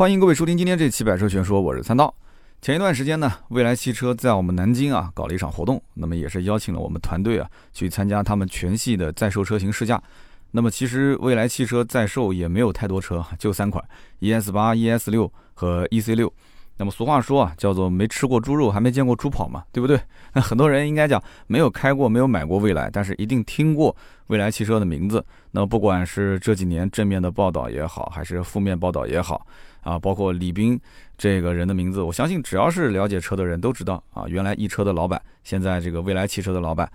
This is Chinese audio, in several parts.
欢迎各位收听今天这期《百车全说》，我是参道。前一段时间呢，蔚来汽车在我们南京啊搞了一场活动，那么也是邀请了我们团队啊去参加他们全系的在售车型试驾。那么其实蔚来汽车在售也没有太多车，就三款：ES 八、ES 六和 EC 六。那么俗话说啊，叫做没吃过猪肉还没见过猪跑嘛，对不对？那很多人应该讲没有开过、没有买过蔚来，但是一定听过蔚来汽车的名字。那不管是这几年正面的报道也好，还是负面报道也好，啊，包括李斌这个人的名字，我相信只要是了解车的人都知道啊。原来易车的老板，现在这个蔚来汽车的老板。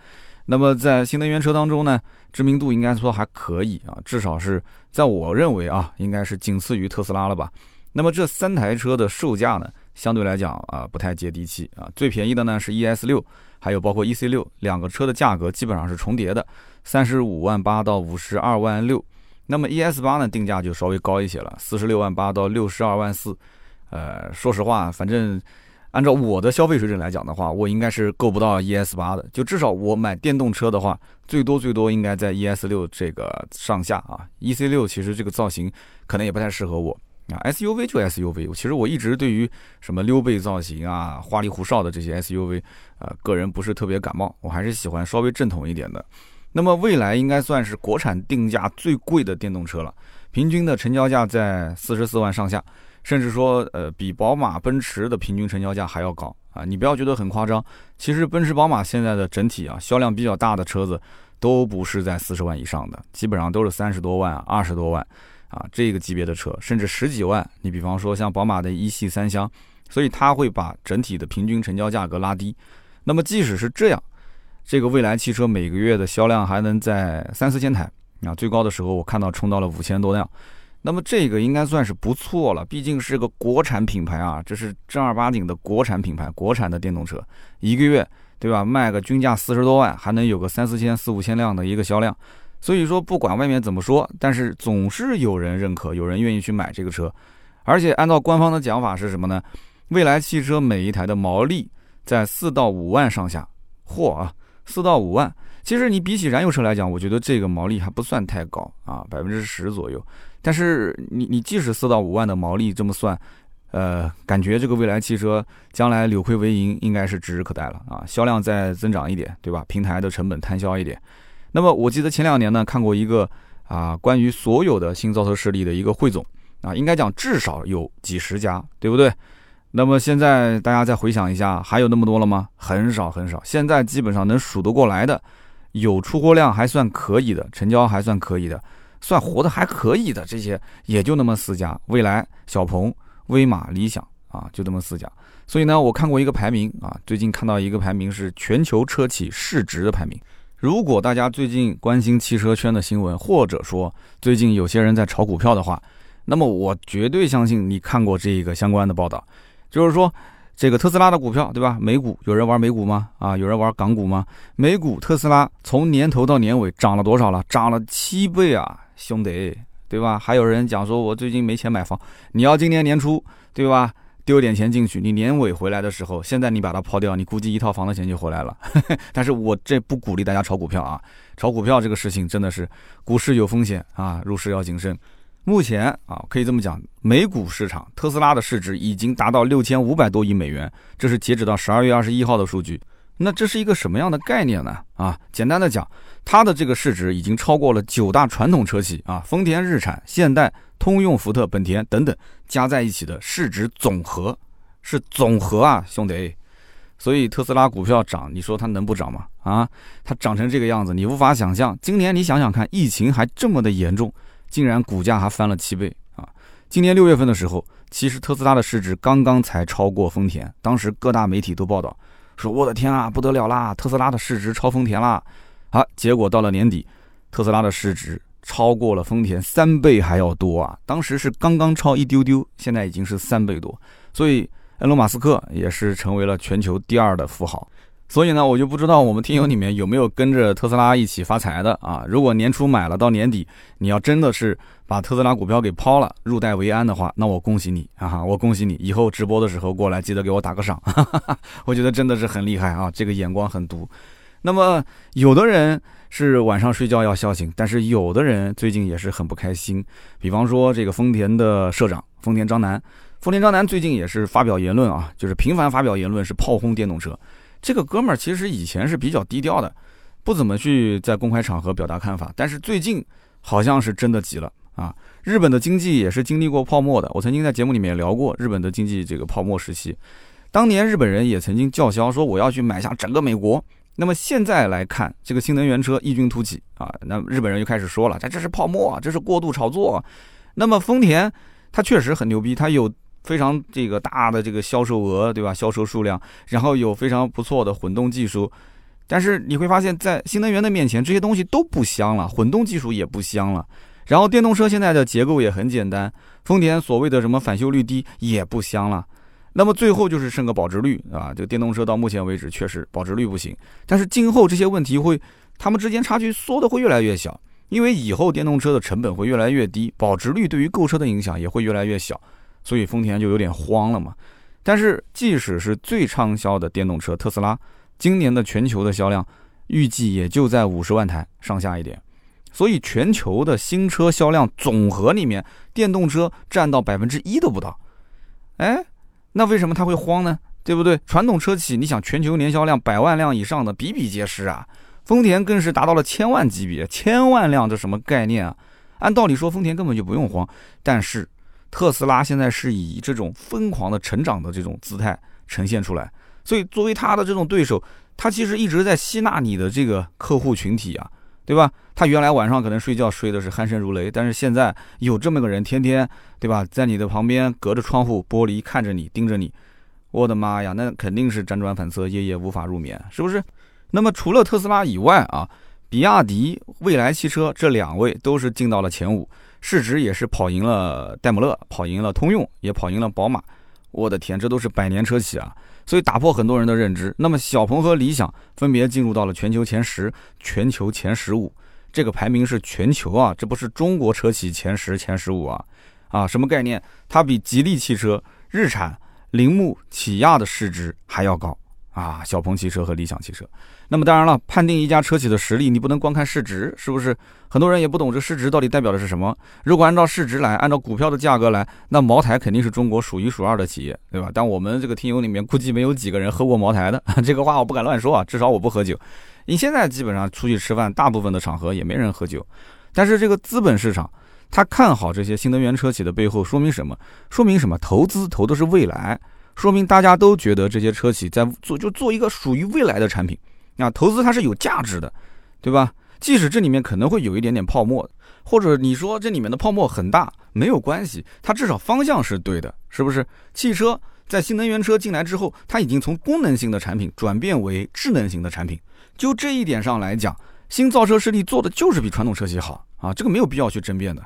那么在新能源车当中呢，知名度应该说还可以啊，至少是在我认为啊，应该是仅次于特斯拉了吧。那么这三台车的售价呢，相对来讲啊不太接地气啊。最便宜的呢是 ES 六，还有包括 EC 六，两个车的价格基本上是重叠的，三十五万八到五十二万六。那么 ES 八呢定价就稍微高一些了，四十六万八到六十二万四。呃，说实话，反正按照我的消费水准来讲的话，我应该是够不到 ES 八的。就至少我买电动车的话，最多最多应该在 ES 六这个上下啊。EC 六其实这个造型可能也不太适合我。啊，SUV 就 SUV，其实我一直对于什么溜背造型啊、花里胡哨的这些 SUV，呃，个人不是特别感冒，我还是喜欢稍微正统一点的。那么未来应该算是国产定价最贵的电动车了，平均的成交价在四十四万上下，甚至说呃比宝马、奔驰的平均成交价还要高啊！你不要觉得很夸张，其实奔驰、宝马现在的整体啊销量比较大的车子都不是在四十万以上的，基本上都是三十多万、二十多万。啊，这个级别的车甚至十几万，你比方说像宝马的一系三厢，所以它会把整体的平均成交价格拉低。那么即使是这样，这个蔚来汽车每个月的销量还能在三四千台啊，最高的时候我看到冲到了五千多辆。那么这个应该算是不错了，毕竟是个国产品牌啊，这是正儿八经的国产品牌，国产的电动车，一个月对吧，卖个均价四十多万，还能有个三四千、四五千辆的一个销量。所以说，不管外面怎么说，但是总是有人认可，有人愿意去买这个车。而且按照官方的讲法是什么呢？蔚来汽车每一台的毛利在四到五万上下。嚯啊，四到五万，其实你比起燃油车来讲，我觉得这个毛利还不算太高啊，百分之十左右。但是你你即使四到五万的毛利这么算，呃，感觉这个蔚来汽车将来扭亏为盈应该是指日可待了啊，销量再增长一点，对吧？平台的成本摊销一点。那么我记得前两年呢，看过一个啊关于所有的新造车势力的一个汇总啊，应该讲至少有几十家，对不对？那么现在大家再回想一下，还有那么多了吗？很少很少，现在基本上能数得过来的，有出货量还算可以的，成交还算可以的，算活得还可以的这些，也就那么四家：蔚来、小鹏、威马、理想啊，就这么四家。所以呢，我看过一个排名啊，最近看到一个排名是全球车企市值的排名。如果大家最近关心汽车圈的新闻，或者说最近有些人在炒股票的话，那么我绝对相信你看过这个相关的报道，就是说这个特斯拉的股票，对吧？美股有人玩美股吗？啊，有人玩港股吗？美股特斯拉从年头到年尾涨了多少了？涨了七倍啊，兄弟，对吧？还有人讲说我最近没钱买房，你要今年年初，对吧？丢点钱进去，你年尾回来的时候，现在你把它抛掉，你估计一套房的钱就回来了。但是我这不鼓励大家炒股票啊，炒股票这个事情真的是股市有风险啊，入市要谨慎。目前啊，可以这么讲，美股市场特斯拉的市值已经达到六千五百多亿美元，这是截止到十二月二十一号的数据。那这是一个什么样的概念呢？啊，简单的讲，它的这个市值已经超过了九大传统车企啊，丰田、日产、现代。通用、福特、本田等等加在一起的市值总和是总和啊，兄弟。所以特斯拉股票涨，你说它能不涨吗？啊，它涨成这个样子，你无法想象。今年你想想看，疫情还这么的严重，竟然股价还翻了七倍啊！今年六月份的时候，其实特斯拉的市值刚刚才超过丰田，当时各大媒体都报道说：“我的天啊，不得了啦，特斯拉的市值超丰田啦！”啊，结果到了年底，特斯拉的市值。超过了丰田三倍还要多啊！当时是刚刚超一丢丢，现在已经是三倍多，所以埃隆·马斯克也是成为了全球第二的富豪。所以呢，我就不知道我们听友里面有没有跟着特斯拉一起发财的啊？如果年初买了，到年底你要真的是把特斯拉股票给抛了，入袋为安的话，那我恭喜你啊！我恭喜你，以后直播的时候过来记得给我打个赏，我觉得真的是很厉害啊！这个眼光很毒。那么有的人。是晚上睡觉要笑醒，但是有的人最近也是很不开心。比方说，这个丰田的社长丰田章男。丰田章男最近也是发表言论啊，就是频繁发表言论，是炮轰电动车。这个哥们儿其实以前是比较低调的，不怎么去在公开场合表达看法，但是最近好像是真的急了啊！日本的经济也是经历过泡沫的，我曾经在节目里面聊过日本的经济这个泡沫时期，当年日本人也曾经叫嚣说我要去买下整个美国。那么现在来看，这个新能源车异军突起啊，那日本人又开始说了，这这是泡沫，这是过度炒作。那么丰田它确实很牛逼，它有。非常这个大的这个销售额，对吧？销售数量，然后有非常不错的混动技术，但是你会发现在新能源的面前，这些东西都不香了，混动技术也不香了。然后电动车现在的结构也很简单，丰田所谓的什么返修率低也不香了。那么最后就是剩个保值率啊，这个电动车到目前为止确实保值率不行，但是今后这些问题会，他们之间差距缩的会越来越小，因为以后电动车的成本会越来越低，保值率对于购车的影响也会越来越小。所以丰田就有点慌了嘛，但是即使是最畅销的电动车特斯拉，今年的全球的销量预计也就在五十万台上下一点，所以全球的新车销量总和里面，电动车占到百分之一都不到。哎，那为什么他会慌呢？对不对？传统车企，你想全球年销量百万辆以上的比比皆是啊，丰田更是达到了千万级别，千万辆这什么概念啊？按道理说，丰田根本就不用慌，但是。特斯拉现在是以这种疯狂的成长的这种姿态呈现出来，所以作为他的这种对手，他其实一直在吸纳你的这个客户群体啊，对吧？他原来晚上可能睡觉睡的是鼾声如雷，但是现在有这么个人天天，对吧，在你的旁边隔着窗户玻璃看着你盯着你，我的妈呀，那肯定是辗转反侧，夜夜无法入眠，是不是？那么除了特斯拉以外啊，比亚迪、蔚来汽车这两位都是进到了前五。市值也是跑赢了戴姆勒，跑赢了通用，也跑赢了宝马。我的天，这都是百年车企啊！所以打破很多人的认知。那么小鹏和理想分别进入到了全球前十、全球前十五。这个排名是全球啊，这不是中国车企前十、前十五啊！啊，什么概念？它比吉利汽车、日产、铃木、起亚的市值还要高啊！小鹏汽车和理想汽车。那么当然了，判定一家车企的实力，你不能光看市值，是不是？很多人也不懂这市值到底代表的是什么。如果按照市值来，按照股票的价格来，那茅台肯定是中国数一数二的企业，对吧？但我们这个听友里面估计没有几个人喝过茅台的，这个话我不敢乱说啊。至少我不喝酒。你现在基本上出去吃饭，大部分的场合也没人喝酒。但是这个资本市场，他看好这些新能源车企的背后，说明什么？说明什么？投资投的是未来，说明大家都觉得这些车企在做，就做一个属于未来的产品。啊，投资它是有价值的，对吧？即使这里面可能会有一点点泡沫，或者你说这里面的泡沫很大，没有关系，它至少方向是对的，是不是？汽车在新能源车进来之后，它已经从功能性的产品转变为智能型的产品，就这一点上来讲，新造车势力做的就是比传统车企好啊，这个没有必要去争辩的。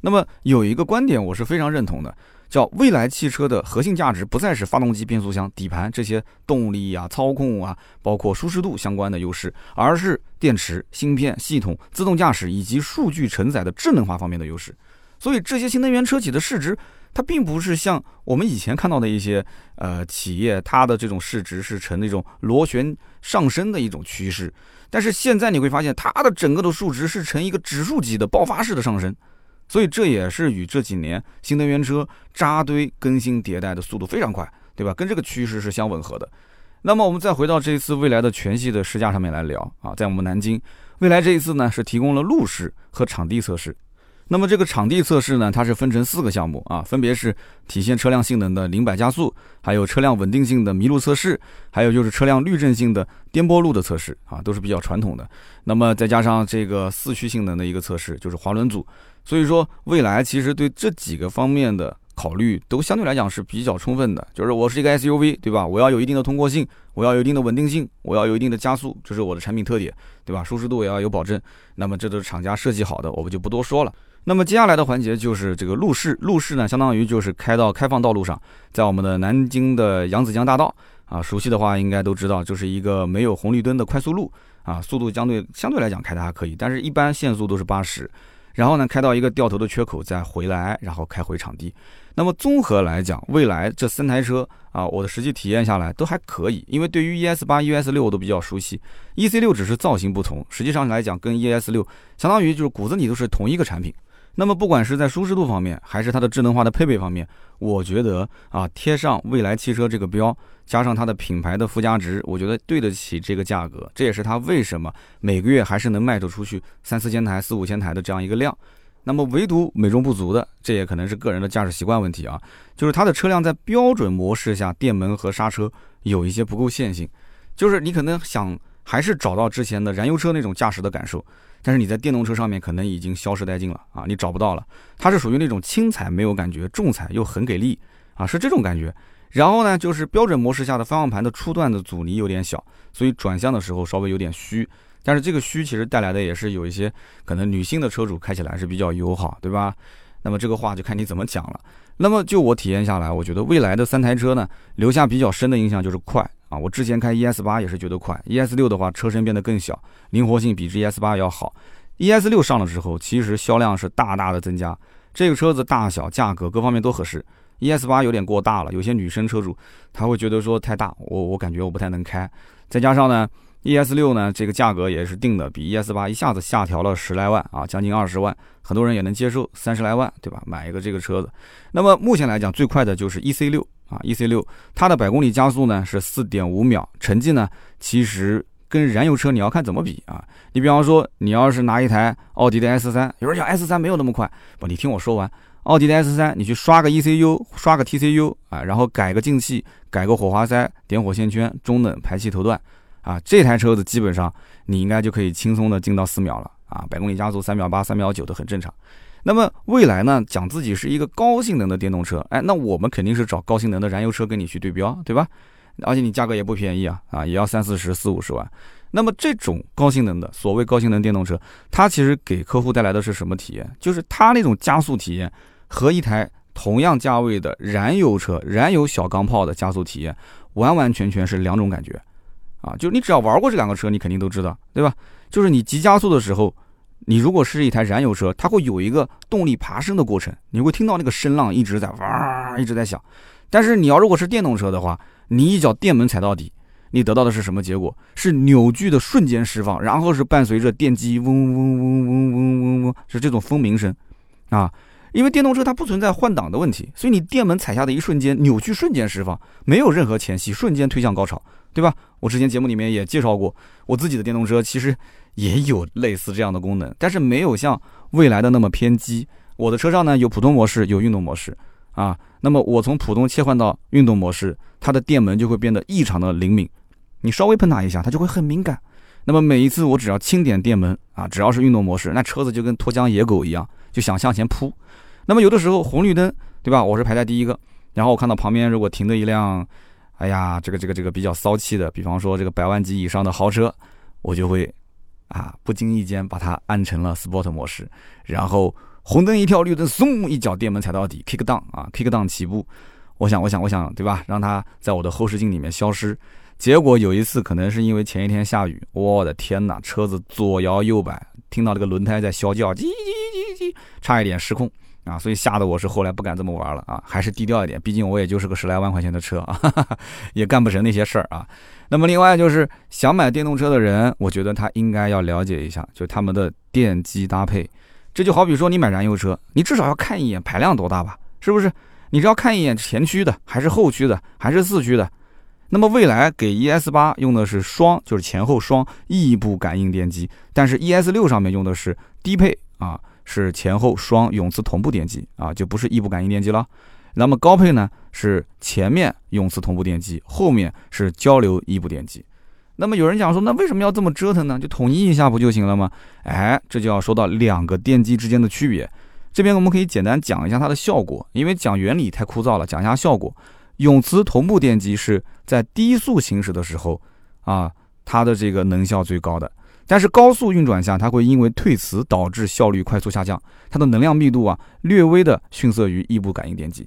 那么有一个观点我是非常认同的。叫未来汽车的核心价值不再是发动机、变速箱、底盘这些动力啊、操控啊，包括舒适度相关的优势，而是电池、芯片、系统、自动驾驶以及数据承载的智能化方面的优势。所以这些新能源车企的市值，它并不是像我们以前看到的一些呃企业，它的这种市值是呈那种螺旋上升的一种趋势。但是现在你会发现，它的整个的数值是呈一个指数级的爆发式的上升。所以这也是与这几年新能源车扎堆更新迭代的速度非常快，对吧？跟这个趋势是相吻合的。那么我们再回到这一次未来的全系的试驾上面来聊啊，在我们南京，未来这一次呢是提供了路试和场地测试。那么这个场地测试呢，它是分成四个项目啊，分别是体现车辆性能的零百加速，还有车辆稳定性的麋鹿测试，还有就是车辆滤震性的颠簸路的测试啊，都是比较传统的。那么再加上这个四驱性能的一个测试，就是滑轮组。所以说，未来其实对这几个方面的考虑都相对来讲是比较充分的。就是我是一个 SUV，对吧？我要有一定的通过性，我要有一定的稳定性，我要有一定的加速，这是我的产品特点，对吧？舒适度也要有保证。那么这都是厂家设计好的，我们就不多说了。那么接下来的环节就是这个路试，路试呢，相当于就是开到开放道路上，在我们的南京的扬子江大道啊，熟悉的话应该都知道，就是一个没有红绿灯的快速路啊，速度相对相对来讲开的还可以，但是一般限速都是八十。然后呢，开到一个掉头的缺口再回来，然后开回场地。那么综合来讲，未来这三台车啊，我的实际体验下来都还可以。因为对于 ES 八、ES 六我都比较熟悉，EC 六只是造型不同，实际上来讲跟 ES 六相当于就是骨子里都是同一个产品。那么不管是在舒适度方面，还是它的智能化的配备方面，我觉得啊，贴上蔚来汽车这个标，加上它的品牌的附加值，我觉得对得起这个价格。这也是它为什么每个月还是能卖得出去三四千台、四五千台的这样一个量。那么唯独美中不足的，这也可能是个人的驾驶习惯问题啊，就是它的车辆在标准模式下，电门和刹车有一些不够线性，就是你可能想还是找到之前的燃油车那种驾驶的感受。但是你在电动车上面可能已经消失殆尽了啊，你找不到了。它是属于那种轻踩没有感觉，重踩又很给力啊，是这种感觉。然后呢，就是标准模式下的方向盘的初段的阻尼有点小，所以转向的时候稍微有点虚。但是这个虚其实带来的也是有一些可能女性的车主开起来是比较友好，对吧？那么这个话就看你怎么讲了。那么就我体验下来，我觉得未来的三台车呢，留下比较深的印象就是快。我之前开 ES 八也是觉得快，ES 六的话车身变得更小，灵活性比 GS 八要好。ES 六上了之后，其实销量是大大的增加。这个车子大小、价格各方面都合适。ES 八有点过大了，有些女生车主她会觉得说太大，我我感觉我不太能开。再加上呢，ES 六呢这个价格也是定的比 ES 八一下子下调了十来万啊，将近二十万，很多人也能接受三十来万，对吧？买一个这个车子。那么目前来讲，最快的就是 EC 六。啊，E C 六，它的百公里加速呢是四点五秒，成绩呢其实跟燃油车你要看怎么比啊。你比方说，你要是拿一台奥迪的 S 三，有人讲 S 三没有那么快，不，你听我说完，奥迪的 S 三，你去刷个 E C U，刷个 T C U 啊，然后改个进气，改个火花塞，点火线圈，中等排气头段，啊，这台车子基本上你应该就可以轻松的进到四秒了啊，百公里加速三秒八、三秒九都很正常。那么未来呢，讲自己是一个高性能的电动车，哎，那我们肯定是找高性能的燃油车跟你去对标，对吧？而且你价格也不便宜啊，啊，也要三四十、四五十万。那么这种高性能的所谓高性能电动车，它其实给客户带来的是什么体验？就是它那种加速体验和一台同样价位的燃油车、燃油小钢炮的加速体验，完完全全是两种感觉，啊，就你只要玩过这两个车，你肯定都知道，对吧？就是你急加速的时候。你如果是一台燃油车，它会有一个动力爬升的过程，你会听到那个声浪一直在哇一直在响。但是你要如果是电动车的话，你一脚电门踩到底，你得到的是什么结果？是扭矩的瞬间释放，然后是伴随着电机嗡嗡嗡嗡嗡嗡嗡，是这种蜂鸣声啊。因为电动车它不存在换挡的问题，所以你电门踩下的一瞬间，扭矩瞬间释放，没有任何前戏，瞬间推向高潮，对吧？我之前节目里面也介绍过，我自己的电动车其实。也有类似这样的功能，但是没有像未来的那么偏激。我的车上呢有普通模式，有运动模式啊。那么我从普通切换到运动模式，它的电门就会变得异常的灵敏。你稍微碰它一下，它就会很敏感。那么每一次我只要轻点电门啊，只要是运动模式，那车子就跟脱缰野狗一样，就想向前扑。那么有的时候红绿灯，对吧？我是排在第一个，然后我看到旁边如果停的一辆，哎呀，这个这个这个比较骚气的，比方说这个百万级以上的豪车，我就会。啊，不经意间把它按成了 Sport 模式，然后红灯一跳，绿灯嗖一脚电门踩到底，kick down 啊，kick down 起步。我想，我想，我想，对吧？让它在我的后视镜里面消失。结果有一次，可能是因为前一天下雨，我的天哪，车子左摇右摆，听到这个轮胎在啸叫，叽叽叽叽，差一点失控啊！所以吓得我是后来不敢这么玩了啊，还是低调一点，毕竟我也就是个十来万块钱的车啊，也干不成那些事儿啊。那么另外就是想买电动车的人，我觉得他应该要了解一下，就他们的电机搭配。这就好比说你买燃油车，你至少要看一眼排量多大吧，是不是？你只要看一眼前驱的还是后驱的还是四驱的。那么未来给 ES 八用的是双，就是前后双异步感应电机，但是 ES 六上面用的是低配啊，是前后双永磁同步电机啊，就不是异步感应电机了。那么高配呢是前面永磁同步电机，后面是交流异步电机。那么有人讲说，那为什么要这么折腾呢？就统一一下不就行了吗？哎，这就要说到两个电机之间的区别。这边我们可以简单讲一下它的效果，因为讲原理太枯燥了，讲一下效果。永磁同步电机是在低速行驶的时候啊，它的这个能效最高的。但是高速运转下，它会因为退磁导致效率快速下降，它的能量密度啊略微的逊色于异步感应电机。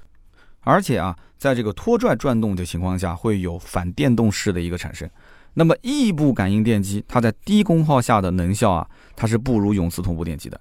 而且啊，在这个拖拽转动的情况下，会有反电动势的一个产生。那么异步感应电机，它在低功耗下的能效啊，它是不如永磁同步电机的。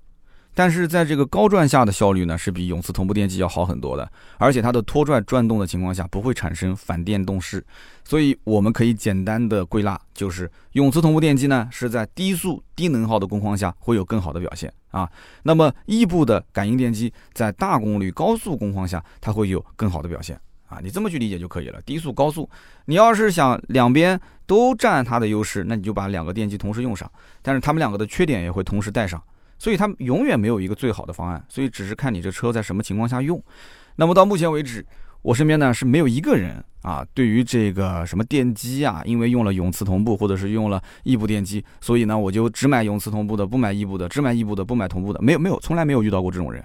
但是在这个高转下的效率呢，是比永磁同步电机要好很多的。而且它的拖拽转动的情况下，不会产生反电动势。所以我们可以简单的归纳，就是永磁同步电机呢，是在低速低能耗的工况下会有更好的表现啊。那么异步的感应电机在大功率高速工况下，它会有更好的表现啊。你这么去理解就可以了。低速、高速，你要是想两边都占它的优势，那你就把两个电机同时用上。但是它们两个的缺点也会同时带上，所以它永远没有一个最好的方案。所以只是看你这车在什么情况下用。那么到目前为止。我身边呢是没有一个人啊，对于这个什么电机啊，因为用了永磁同步或者是用了异步电机，所以呢我就只买永磁同步的，不买异步的；只买异步的，不买同步的。没有没有，从来没有遇到过这种人。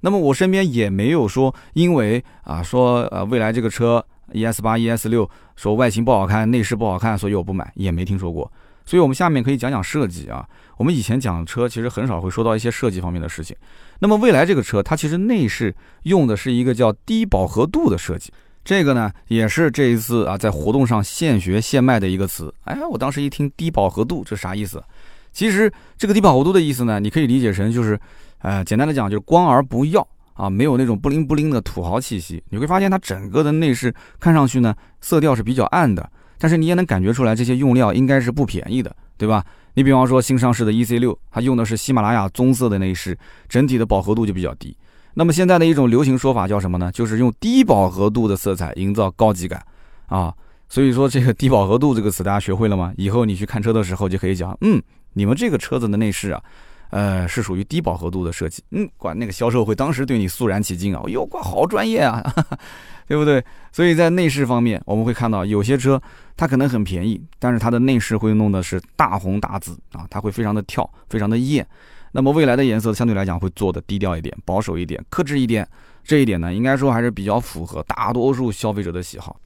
那么我身边也没有说因为啊说呃未来这个车 ES 八 ES 六说外形不好看，内饰不好看，所以我不买，也没听说过。所以我们下面可以讲讲设计啊。我们以前讲车其实很少会说到一些设计方面的事情。那么未来这个车，它其实内饰用的是一个叫低饱和度的设计，这个呢也是这一次啊在活动上现学现卖的一个词。哎，我当时一听低饱和度，这啥意思？其实这个低饱和度的意思呢，你可以理解成就是，呃，简单的讲就是光而不耀啊，没有那种不灵不灵的土豪气息。你会发现它整个的内饰看上去呢色调是比较暗的，但是你也能感觉出来这些用料应该是不便宜的，对吧？你比方说新上市的 E C 六，它用的是喜马拉雅棕色的内饰，整体的饱和度就比较低。那么现在的一种流行说法叫什么呢？就是用低饱和度的色彩营造高级感啊。所以说这个低饱和度这个词大家学会了吗？以后你去看车的时候就可以讲，嗯，你们这个车子的内饰啊，呃，是属于低饱和度的设计。嗯，管那个销售会当时对你肃然起敬啊，哟，哇，好专业啊。对不对？所以在内饰方面，我们会看到有些车它可能很便宜，但是它的内饰会弄的是大红大紫啊，它会非常的跳，非常的艳。那么未来的颜色相对来讲会做的低调一点，保守一点，克制一点。这一点呢，应该说还是比较符合大多数消费者的喜好。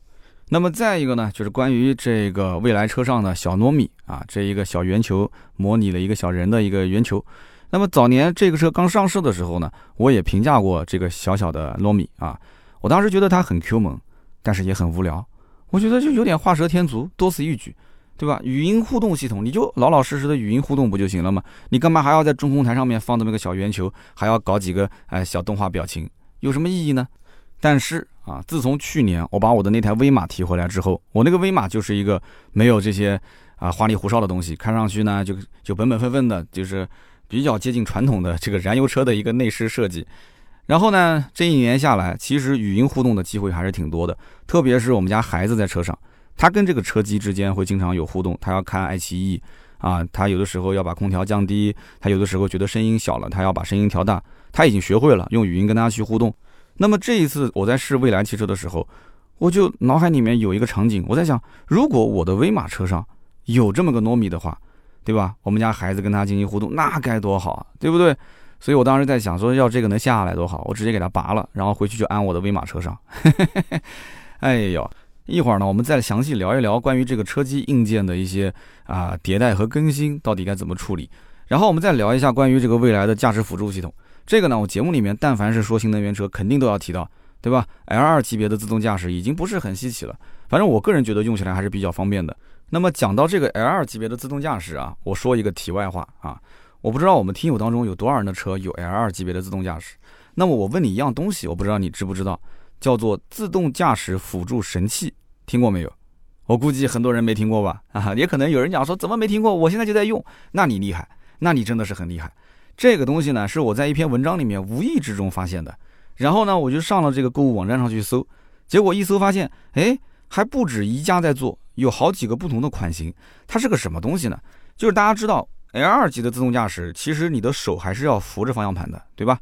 那么再一个呢，就是关于这个未来车上的小糯米啊，这一个小圆球模拟了一个小人的一个圆球。那么早年这个车刚上市的时候呢，我也评价过这个小小的糯米啊。我当时觉得它很 Q 萌，但是也很无聊。我觉得就有点画蛇添足，多此一举，对吧？语音互动系统，你就老老实实的语音互动不就行了吗？你干嘛还要在中控台上面放这么个小圆球，还要搞几个哎小动画表情，有什么意义呢？但是啊，自从去年我把我的那台威马提回来之后，我那个威马就是一个没有这些啊花里胡哨的东西，看上去呢就就本本分分的，就是比较接近传统的这个燃油车的一个内饰设计。然后呢，这一年下来，其实语音互动的机会还是挺多的。特别是我们家孩子在车上，他跟这个车机之间会经常有互动。他要看爱奇艺啊，他有的时候要把空调降低，他有的时候觉得声音小了，他要把声音调大。他已经学会了用语音跟大家去互动。那么这一次我在试未来汽车的时候，我就脑海里面有一个场景，我在想，如果我的威马车上有这么个糯米的话，对吧？我们家孩子跟他进行互动，那该多好啊，对不对？所以我当时在想，说要这个能下来多好，我直接给它拔了，然后回去就安我的威马车上。哎呦，一会儿呢，我们再详细聊一聊关于这个车机硬件的一些啊迭代和更新到底该怎么处理。然后我们再聊一下关于这个未来的驾驶辅助系统。这个呢，我节目里面但凡是说新能源车，肯定都要提到，对吧？L2 级别的自动驾驶已经不是很稀奇了，反正我个人觉得用起来还是比较方便的。那么讲到这个 L2 级别的自动驾驶啊，我说一个题外话啊。我不知道我们听友当中有多少人的车有 L2 级别的自动驾驶。那么我问你一样东西，我不知道你知不知道，叫做自动驾驶辅助神器，听过没有？我估计很多人没听过吧？啊，也可能有人讲说怎么没听过？我现在就在用，那你厉害，那你真的是很厉害。这个东西呢，是我在一篇文章里面无意之中发现的。然后呢，我就上了这个购物网站上去搜，结果一搜发现，哎，还不止一家在做，有好几个不同的款型。它是个什么东西呢？就是大家知道。L2 级的自动驾驶，其实你的手还是要扶着方向盘的，对吧？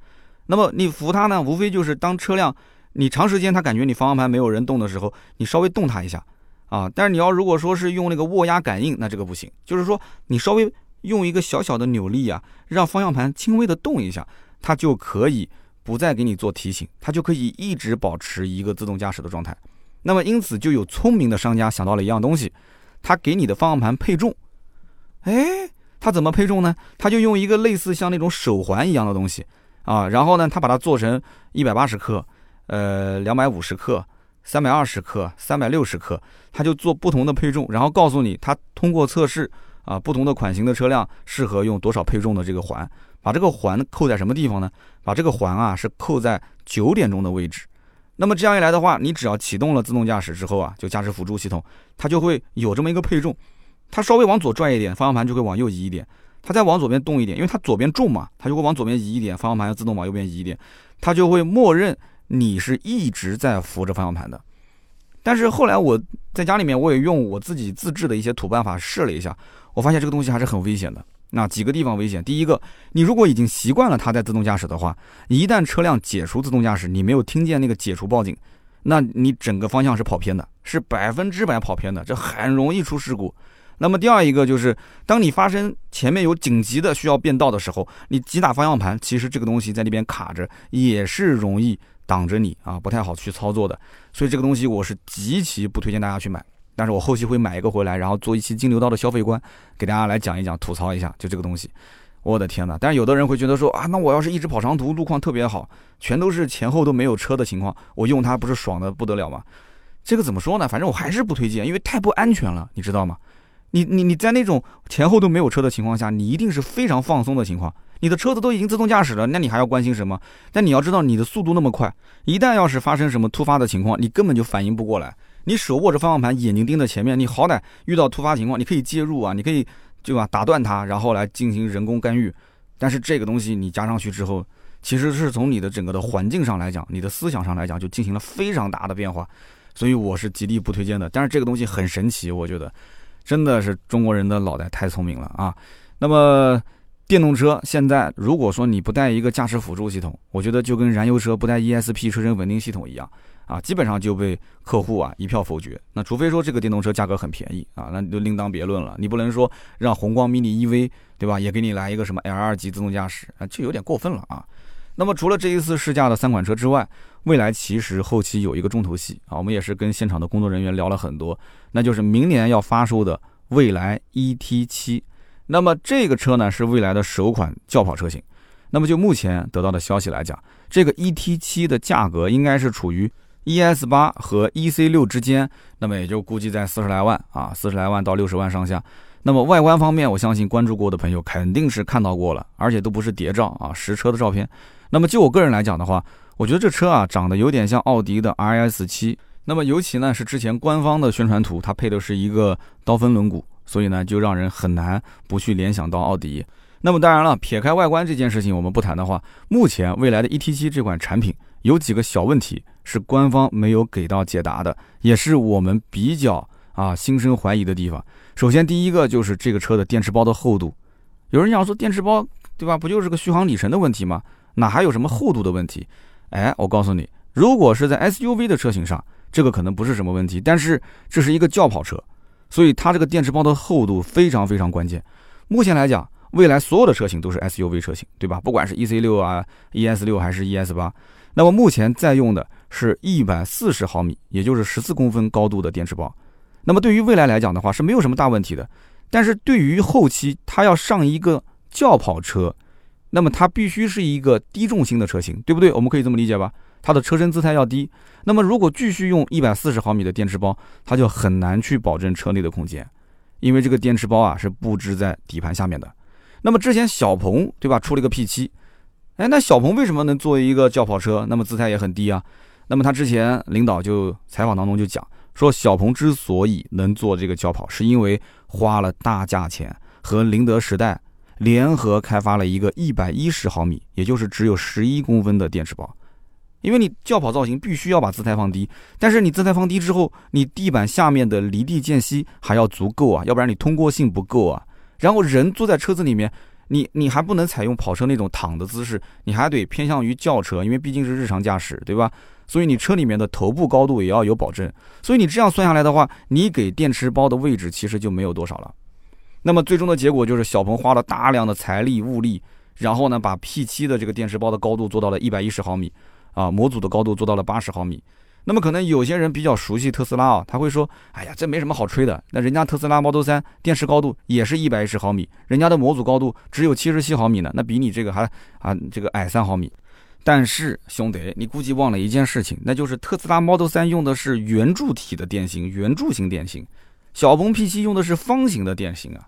那么你扶它呢，无非就是当车辆你长时间它感觉你方向盘没有人动的时候，你稍微动它一下啊。但是你要如果说是用那个握压感应，那这个不行。就是说你稍微用一个小小的扭力啊，让方向盘轻微的动一下，它就可以不再给你做提醒，它就可以一直保持一个自动驾驶的状态。那么因此就有聪明的商家想到了一样东西，他给你的方向盘配重，哎。它怎么配重呢？它就用一个类似像那种手环一样的东西啊，然后呢，它把它做成一百八十克、呃两百五十克、三百二十克、三百六十克，它就做不同的配重，然后告诉你它通过测试啊，不同的款型的车辆适合用多少配重的这个环，把这个环扣在什么地方呢？把这个环啊是扣在九点钟的位置。那么这样一来的话，你只要启动了自动驾驶之后啊，就驾驶辅助系统，它就会有这么一个配重。它稍微往左转一点，方向盘就会往右移一点；它再往左边动一点，因为它左边重嘛，它就会往左边移一点，方向盘要自动往右边移一点，它就会默认你是一直在扶着方向盘的。但是后来我在家里面，我也用我自己自制的一些土办法试了一下，我发现这个东西还是很危险的。那几个地方危险，第一个，你如果已经习惯了它在自动驾驶的话，一旦车辆解除自动驾驶，你没有听见那个解除报警，那你整个方向是跑偏的，是百分之百跑偏的，这很容易出事故。那么第二一个就是，当你发生前面有紧急的需要变道的时候，你急打方向盘，其实这个东西在那边卡着，也是容易挡着你啊，不太好去操作的。所以这个东西我是极其不推荐大家去买。但是我后期会买一个回来，然后做一期金牛刀的消费观，给大家来讲一讲，吐槽一下，就这个东西。我的天哪！但是有的人会觉得说啊，那我要是一直跑长途，路况特别好，全都是前后都没有车的情况，我用它不是爽的不得了吗？这个怎么说呢？反正我还是不推荐，因为太不安全了，你知道吗？你你你在那种前后都没有车的情况下，你一定是非常放松的情况。你的车子都已经自动驾驶了，那你还要关心什么？但你要知道，你的速度那么快，一旦要是发生什么突发的情况，你根本就反应不过来。你手握着方向盘，眼睛盯着前面，你好歹遇到突发情况，你可以介入啊，你可以对吧？打断它，然后来进行人工干预。但是这个东西你加上去之后，其实是从你的整个的环境上来讲，你的思想上来讲，就进行了非常大的变化。所以我是极力不推荐的。但是这个东西很神奇，我觉得真的是中国人的脑袋太聪明了啊。那么电动车现在如果说你不带一个驾驶辅助系统，我觉得就跟燃油车不带 ESP 车身稳定系统一样。啊，基本上就被客户啊一票否决。那除非说这个电动车价格很便宜啊，那就另当别论了。你不能说让宏光 mini EV 对吧，也给你来一个什么 L2 级自动驾驶啊，这有点过分了啊。那么除了这一次试驾的三款车之外，未来其实后期有一个重头戏啊，我们也是跟现场的工作人员聊了很多，那就是明年要发售的蔚来 ET7。那么这个车呢是未来的首款轿跑车型。那么就目前得到的消息来讲，这个 ET7 的价格应该是处于。ES 八和 EC 六之间，那么也就估计在四十来万啊，四十来万到六十万上下。那么外观方面，我相信关注过的朋友肯定是看到过了，而且都不是谍照啊，实车的照片。那么就我个人来讲的话，我觉得这车啊长得有点像奥迪的 RS 七。那么尤其呢是之前官方的宣传图，它配的是一个刀锋轮毂，所以呢就让人很难不去联想到奥迪。那么当然了，撇开外观这件事情我们不谈的话，目前未来的 ET 七这款产品有几个小问题。是官方没有给到解答的，也是我们比较啊心生怀疑的地方。首先，第一个就是这个车的电池包的厚度。有人讲说电池包对吧，不就是个续航里程的问题吗？哪还有什么厚度的问题？哎，我告诉你，如果是在 SUV 的车型上，这个可能不是什么问题。但是这是一个轿跑车，所以它这个电池包的厚度非常非常关键。目前来讲，未来所有的车型都是 SUV 车型，对吧？不管是 EC 六啊、ES 六还是 ES 八，那么目前在用的。是一百四十毫米，也就是十四公分高度的电池包。那么对于未来来讲的话，是没有什么大问题的。但是对于后期它要上一个轿跑车，那么它必须是一个低重心的车型，对不对？我们可以这么理解吧？它的车身姿态要低。那么如果继续用一百四十毫米的电池包，它就很难去保证车内的空间，因为这个电池包啊是布置在底盘下面的。那么之前小鹏对吧出了一个 P7，哎，那小鹏为什么能做一个轿跑车？那么姿态也很低啊？那么他之前领导就采访当中就讲说，小鹏之所以能做这个轿跑，是因为花了大价钱和宁德时代联合开发了一个一百一十毫米，也就是只有十一公分的电池包。因为你轿跑造型必须要把姿态放低，但是你姿态放低之后，你地板下面的离地间隙还要足够啊，要不然你通过性不够啊。然后人坐在车子里面，你你还不能采用跑车那种躺的姿势，你还得偏向于轿车，因为毕竟是日常驾驶，对吧？所以你车里面的头部高度也要有保证，所以你这样算下来的话，你给电池包的位置其实就没有多少了。那么最终的结果就是小鹏花了大量的财力物力，然后呢把 P7 的这个电池包的高度做到了一百一十毫米，啊模组的高度做到了八十毫米。那么可能有些人比较熟悉特斯拉啊，他会说，哎呀这没什么好吹的，那人家特斯拉 Model 3电池高度也是一百一十毫米，人家的模组高度只有七十七毫米呢，那比你这个还啊这个矮三毫米。但是兄弟，你估计忘了一件事情，那就是特斯拉 Model 3用的是圆柱体的电芯，圆柱形电芯，小鹏 P7 用的是方形的电芯啊，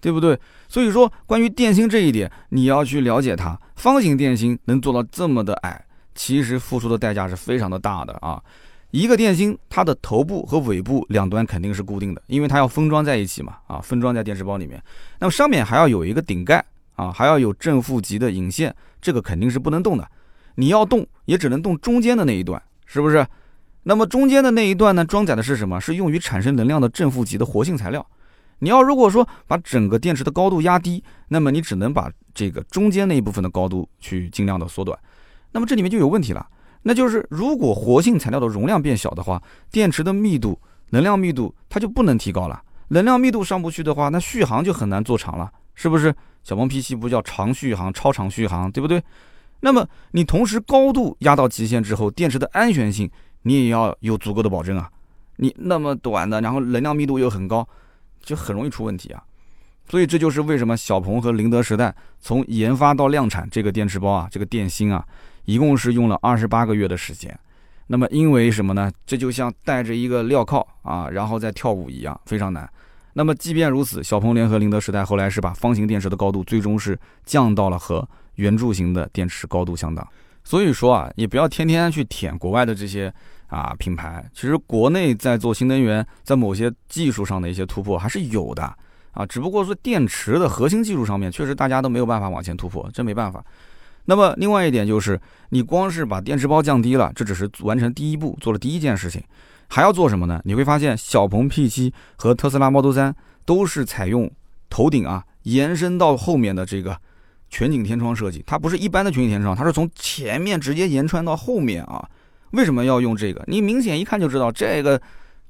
对不对？所以说，关于电芯这一点，你要去了解它。方形电芯能做到这么的矮，其实付出的代价是非常的大的啊。一个电芯它的头部和尾部两端肯定是固定的，因为它要封装在一起嘛，啊，封装在电池包里面。那么上面还要有一个顶盖啊，还要有正负极的引线，这个肯定是不能动的。你要动也只能动中间的那一段，是不是？那么中间的那一段呢，装载的是什么？是用于产生能量的正负极的活性材料。你要如果说把整个电池的高度压低，那么你只能把这个中间那一部分的高度去尽量的缩短。那么这里面就有问题了。那就是如果活性材料的容量变小的话，电池的密度、能量密度它就不能提高了。能量密度上不去的话，那续航就很难做长了，是不是？小鹏 P7 不叫长续航、超长续航，对不对？那么你同时高度压到极限之后，电池的安全性你也要有足够的保证啊。你那么短的，然后能量密度又很高，就很容易出问题啊。所以这就是为什么小鹏和宁德时代从研发到量产这个电池包啊，这个电芯啊。一共是用了二十八个月的时间，那么因为什么呢？这就像带着一个镣铐啊，然后再跳舞一样，非常难。那么即便如此，小鹏联合宁德时代后来是把方形电池的高度最终是降到了和圆柱形的电池高度相当。所以说啊，也不要天天去舔国外的这些啊品牌，其实国内在做新能源，在某些技术上的一些突破还是有的啊，只不过说电池的核心技术上面，确实大家都没有办法往前突破，这没办法。那么另外一点就是，你光是把电池包降低了，这只是完成第一步，做了第一件事情，还要做什么呢？你会发现，小鹏 P7 和特斯拉 Model 3都是采用头顶啊延伸到后面的这个全景天窗设计，它不是一般的全景天窗，它是从前面直接延穿到后面啊。为什么要用这个？你明显一看就知道，这个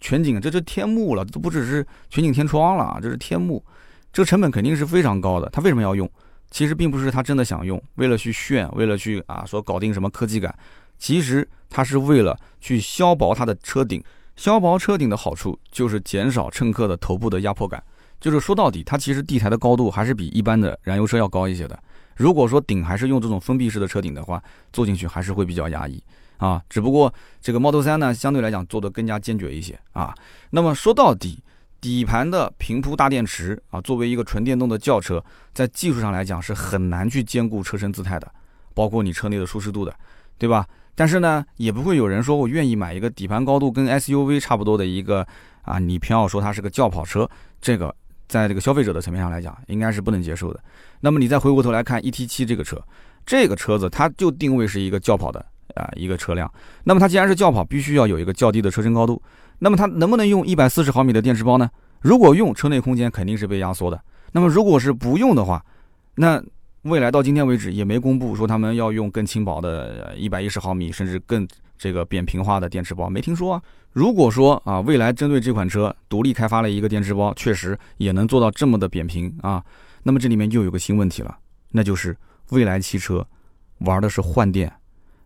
全景这是天幕了，都不只是全景天窗了，这是天幕，这个成本肯定是非常高的。它为什么要用？其实并不是他真的想用，为了去炫，为了去啊说搞定什么科技感，其实他是为了去削薄它的车顶。削薄车顶的好处就是减少乘客的头部的压迫感。就是说到底，它其实地台的高度还是比一般的燃油车要高一些的。如果说顶还是用这种封闭式的车顶的话，坐进去还是会比较压抑啊。只不过这个 Model 3呢，相对来讲做的更加坚决一些啊。那么说到底。底盘的平铺大电池啊，作为一个纯电动的轿车，在技术上来讲是很难去兼顾车身姿态的，包括你车内的舒适度的，对吧？但是呢，也不会有人说我愿意买一个底盘高度跟 SUV 差不多的一个啊，你偏要说它是个轿跑车，这个在这个消费者的层面上来讲，应该是不能接受的。那么你再回过头来看 ET7 这个车，这个车子它就定位是一个轿跑的啊一个车辆，那么它既然是轿跑，必须要有一个较低的车身高度。那么它能不能用一百四十毫米的电池包呢？如果用，车内空间肯定是被压缩的。那么如果是不用的话，那未来到今天为止也没公布说他们要用更轻薄的一百一十毫米，甚至更这个扁平化的电池包，没听说啊。如果说啊，未来针对这款车独立开发了一个电池包，确实也能做到这么的扁平啊，那么这里面就有个新问题了，那就是未来汽车玩的是换电，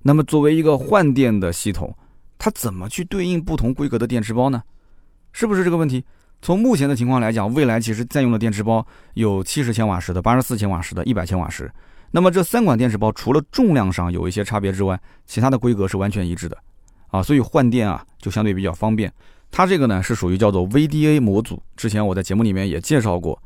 那么作为一个换电的系统。它怎么去对应不同规格的电池包呢？是不是这个问题？从目前的情况来讲，蔚来其实在用的电池包有七十千瓦时的、八十四千瓦时的、一百千瓦时。那么这三款电池包除了重量上有一些差别之外，其他的规格是完全一致的啊，所以换电啊就相对比较方便。它这个呢是属于叫做 VDA 模组，之前我在节目里面也介绍过。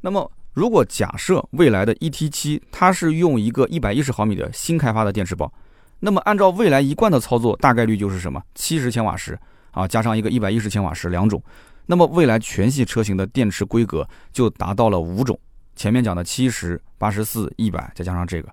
那么如果假设未来的 ET7 它是用一个一百一十毫米的新开发的电池包。那么按照未来一贯的操作，大概率就是什么七十千瓦时啊，加上一个一百一十千瓦时两种。那么未来全系车型的电池规格就达到了五种，前面讲的七十八十四一百，再加上这个。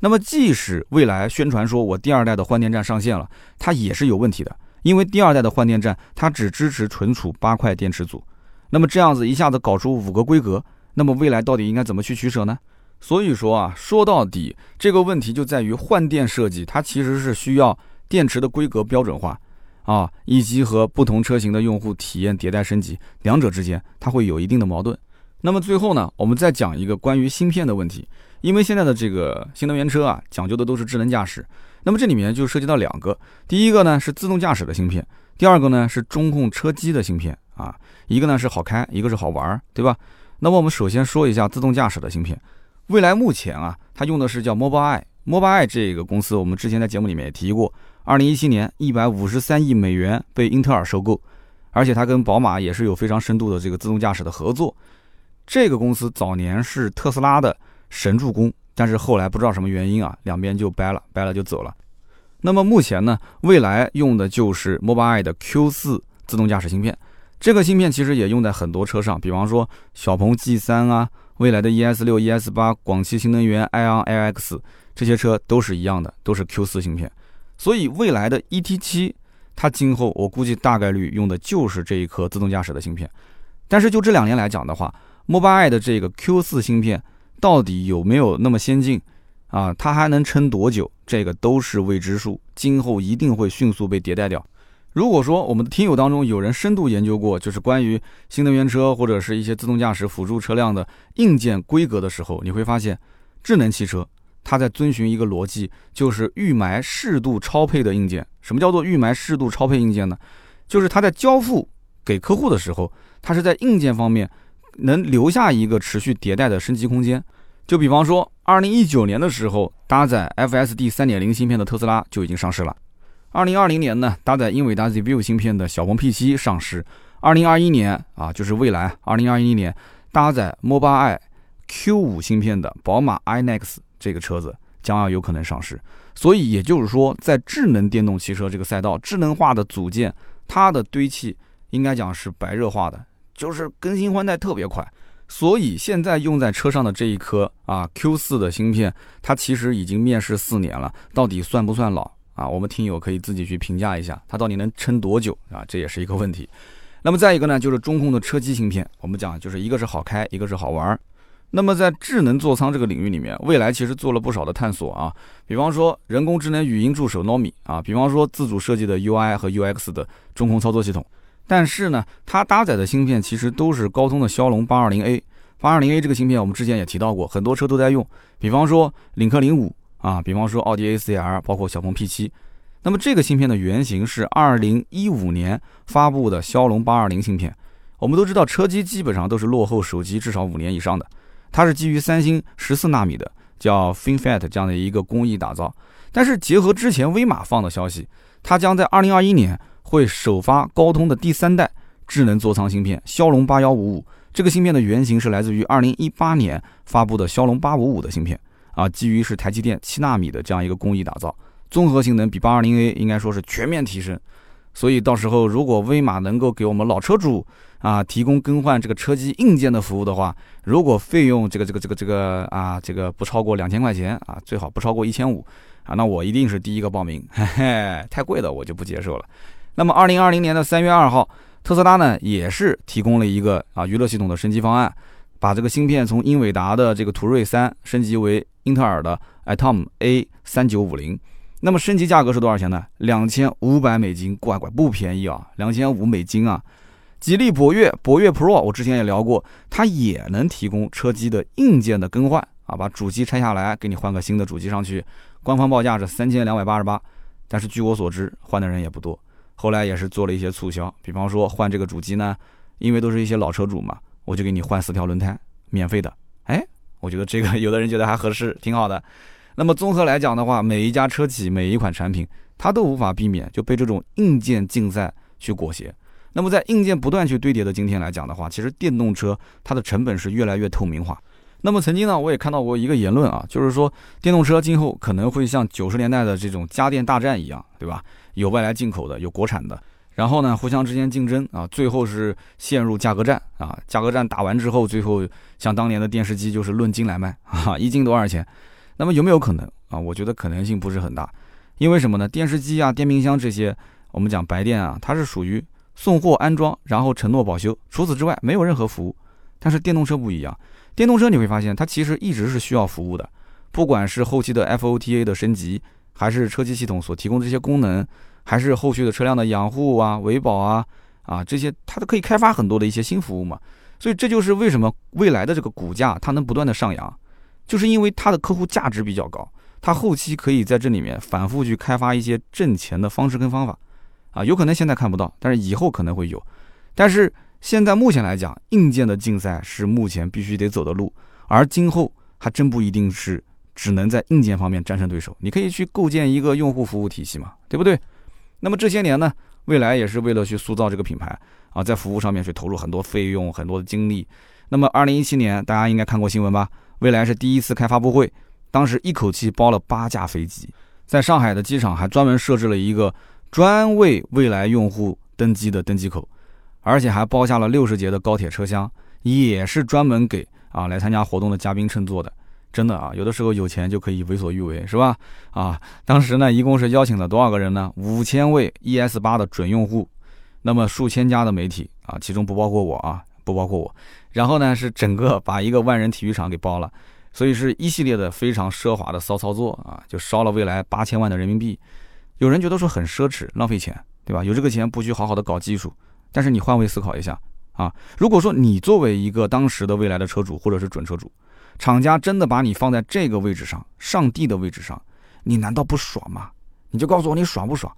那么即使未来宣传说我第二代的换电站上线了，它也是有问题的，因为第二代的换电站它只支持存储八块电池组。那么这样子一下子搞出五个规格，那么未来到底应该怎么去取舍呢？所以说啊，说到底，这个问题就在于换电设计，它其实是需要电池的规格标准化啊，以及和不同车型的用户体验迭代升级，两者之间它会有一定的矛盾。那么最后呢，我们再讲一个关于芯片的问题，因为现在的这个新能源车啊，讲究的都是智能驾驶，那么这里面就涉及到两个，第一个呢是自动驾驶的芯片，第二个呢是中控车机的芯片啊，一个呢是好开，一个是好玩，对吧？那么我们首先说一下自动驾驶的芯片。未来目前啊，它用的是叫 Mobileye，Mobileye 这个公司，我们之前在节目里面也提过，二零一七年一百五十三亿美元被英特尔收购，而且它跟宝马也是有非常深度的这个自动驾驶的合作。这个公司早年是特斯拉的神助攻，但是后来不知道什么原因啊，两边就掰了，掰了就走了。那么目前呢，未来用的就是 Mobileye 的 Q4 自动驾驶芯片，这个芯片其实也用在很多车上，比方说小鹏 G3 啊，蔚来的 ES 六、ES 八，广汽新能源 iON iX 这些车都是一样的，都是 Q4 芯片。所以蔚来的 ET7，它今后我估计大概率用的就是这一颗自动驾驶的芯片。但是就这两年来讲的话，Mobileye 的这个 Q4 芯片到底有没有那么先进啊？它还能撑多久？这个都是未知数，今后一定会迅速被迭代掉。如果说我们的听友当中有人深度研究过，就是关于新能源车或者是一些自动驾驶辅助车辆的硬件规格的时候，你会发现，智能汽车它在遵循一个逻辑，就是预埋适度超配的硬件。什么叫做预埋适度超配硬件呢？就是它在交付给客户的时候。它是在硬件方面能留下一个持续迭代的升级空间，就比方说，二零一九年的时候搭载 FSD 三点零芯片的特斯拉就已经上市了。二零二零年呢，搭载英伟达 ZVIO 芯片的小鹏 P7 上市。二零二一年啊，就是未来，二零二一年搭载 Mobileye Q 五芯片的宝马 iNEX 这个车子将要有可能上市。所以也就是说，在智能电动汽车这个赛道，智能化的组件它的堆砌应该讲是白热化的。就是更新换代特别快，所以现在用在车上的这一颗啊 Q 四的芯片，它其实已经面世四年了，到底算不算老啊？我们听友可以自己去评价一下，它到底能撑多久啊？这也是一个问题。那么再一个呢，就是中控的车机芯片，我们讲就是一个是好开，一个是好玩。那么在智能座舱这个领域里面，未来其实做了不少的探索啊，比方说人工智能语音助手 Nomi 啊，比方说自主设计的 UI 和 UX 的中控操作系统。但是呢，它搭载的芯片其实都是高通的骁龙八二零 A，八二零 A 这个芯片我们之前也提到过，很多车都在用，比方说领克零五啊，比方说奥迪 A 四 L，包括小鹏 P 七。那么这个芯片的原型是二零一五年发布的骁龙八二零芯片。我们都知道，车机基本上都是落后手机至少五年以上的，它是基于三星十四纳米的叫 FinFET 这样的一个工艺打造。但是结合之前威马放的消息，它将在二零二一年。会首发高通的第三代智能座舱芯片骁龙八幺五五，这个芯片的原型是来自于二零一八年发布的骁龙八五五的芯片啊，基于是台积电七纳米的这样一个工艺打造，综合性能比八二零 A 应该说是全面提升。所以到时候如果威马能够给我们老车主啊提供更换这个车机硬件的服务的话，如果费用这个这个这个这个啊这个不超过两千块钱啊，最好不超过一千五啊，那我一定是第一个报名，嘿 嘿，太贵的我就不接受了。那么，二零二零年的三月二号，特斯拉呢也是提供了一个啊娱乐系统的升级方案，把这个芯片从英伟达的这个途锐三升级为英特尔的 Atom A 三九五零。那么升级价格是多少钱呢？两千五百美金，乖乖不便宜啊，两千五美金啊。吉利博越，博越 Pro 我之前也聊过，它也能提供车机的硬件的更换啊，把主机拆下来给你换个新的主机上去，官方报价是三千两百八十八，但是据我所知，换的人也不多。后来也是做了一些促销，比方说换这个主机呢，因为都是一些老车主嘛，我就给你换四条轮胎，免费的。我觉得这个有的人觉得还合适，挺好的。那么综合来讲的话，每一家车企每一款产品，它都无法避免就被这种硬件竞赛去裹挟。那么在硬件不断去堆叠的今天来讲的话，其实电动车它的成本是越来越透明化。那么曾经呢，我也看到过一个言论啊，就是说电动车今后可能会像九十年代的这种家电大战一样，对吧？有外来进口的，有国产的，然后呢，互相之间竞争啊，最后是陷入价格战啊。价格战打完之后，最后像当年的电视机就是论斤来卖啊，一斤多少钱？那么有没有可能啊？我觉得可能性不是很大，因为什么呢？电视机啊、电冰箱这些，我们讲白电啊，它是属于送货安装，然后承诺保修，除此之外没有任何服务。但是电动车不一样，电动车你会发现它其实一直是需要服务的，不管是后期的 FOTA 的升级。还是车机系统所提供这些功能，还是后续的车辆的养护啊、维保啊啊这些，它都可以开发很多的一些新服务嘛。所以这就是为什么未来的这个股价它能不断的上扬，就是因为它的客户价值比较高，它后期可以在这里面反复去开发一些挣钱的方式跟方法啊。有可能现在看不到，但是以后可能会有。但是现在目前来讲，硬件的竞赛是目前必须得走的路，而今后还真不一定是。只能在硬件方面战胜对手，你可以去构建一个用户服务体系嘛，对不对？那么这些年呢，未来也是为了去塑造这个品牌啊，在服务上面去投入很多费用、很多的精力。那么二零一七年，大家应该看过新闻吧？未来是第一次开发布会，当时一口气包了八架飞机，在上海的机场还专门设置了一个专为未来用户登机的登机口，而且还包下了六十节的高铁车厢，也是专门给啊来参加活动的嘉宾乘坐的。真的啊，有的时候有钱就可以为所欲为，是吧？啊，当时呢，一共是邀请了多少个人呢？五千位 ES 八的准用户，那么数千家的媒体啊，其中不包括我啊，不包括我。然后呢，是整个把一个万人体育场给包了，所以是一系列的非常奢华的骚操作啊，就烧了未来八千万的人民币。有人觉得说很奢侈，浪费钱，对吧？有这个钱不去好好的搞技术，但是你换位思考一下啊，如果说你作为一个当时的未来的车主或者是准车主。厂家真的把你放在这个位置上，上帝的位置上，你难道不爽吗？你就告诉我你爽不爽？